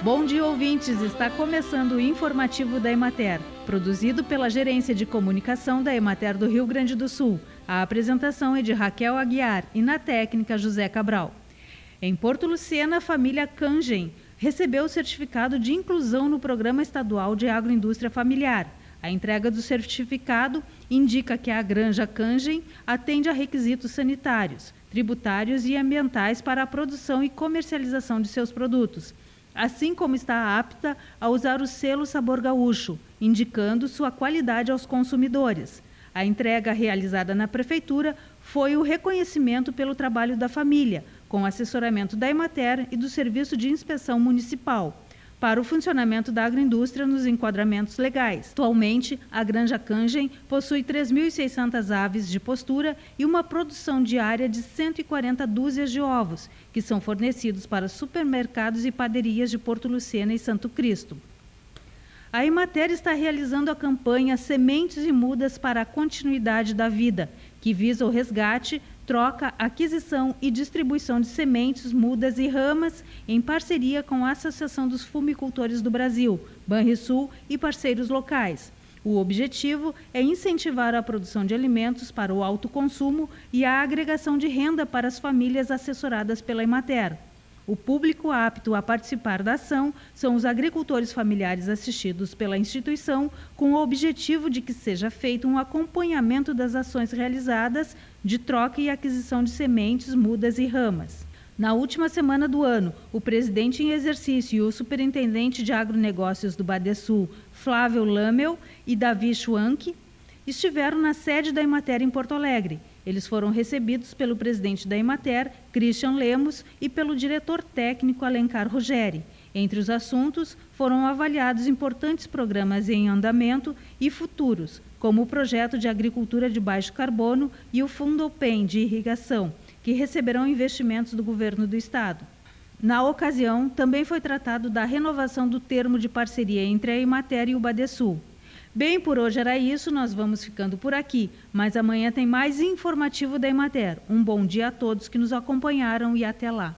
Bom dia, ouvintes! Está começando o informativo da Emater, produzido pela Gerência de Comunicação da Emater do Rio Grande do Sul. A apresentação é de Raquel Aguiar e na técnica José Cabral. Em Porto Lucena, a família Cangen recebeu o certificado de inclusão no Programa Estadual de Agroindústria Familiar. A entrega do certificado indica que a granja Cangen atende a requisitos sanitários, tributários e ambientais para a produção e comercialização de seus produtos assim como está apta a usar o selo Sabor Gaúcho, indicando sua qualidade aos consumidores. A entrega realizada na Prefeitura foi o reconhecimento pelo trabalho da família, com assessoramento da Emater e do Serviço de Inspeção Municipal para o funcionamento da agroindústria nos enquadramentos legais. Atualmente, a Granja Cangen possui 3.600 aves de postura e uma produção diária de 140 dúzias de ovos, que são fornecidos para supermercados e padarias de Porto Lucena e Santo Cristo. A Emater está realizando a campanha Sementes e Mudas para a Continuidade da Vida, que visa o resgate, troca, aquisição e distribuição de sementes, mudas e ramas em parceria com a Associação dos Fumicultores do Brasil, Banrisul e parceiros locais. O objetivo é incentivar a produção de alimentos para o autoconsumo e a agregação de renda para as famílias assessoradas pela Emater. O público apto a participar da ação são os agricultores familiares assistidos pela instituição, com o objetivo de que seja feito um acompanhamento das ações realizadas de troca e aquisição de sementes, mudas e ramas. Na última semana do ano, o presidente em exercício e o superintendente de agronegócios do Badesul, Flávio Lamel e Davi Schwank, estiveram na sede da Emater em Porto Alegre eles foram recebidos pelo presidente da Emater, Christian Lemos, e pelo diretor técnico Alencar Rogeri. Entre os assuntos, foram avaliados importantes programas em andamento e futuros, como o projeto de agricultura de baixo carbono e o Fundo Open de irrigação, que receberão investimentos do governo do estado. Na ocasião, também foi tratado da renovação do termo de parceria entre a Emater e o Badesul. Bem, por hoje era isso, nós vamos ficando por aqui, mas amanhã tem mais informativo da Emater. Um bom dia a todos que nos acompanharam e até lá.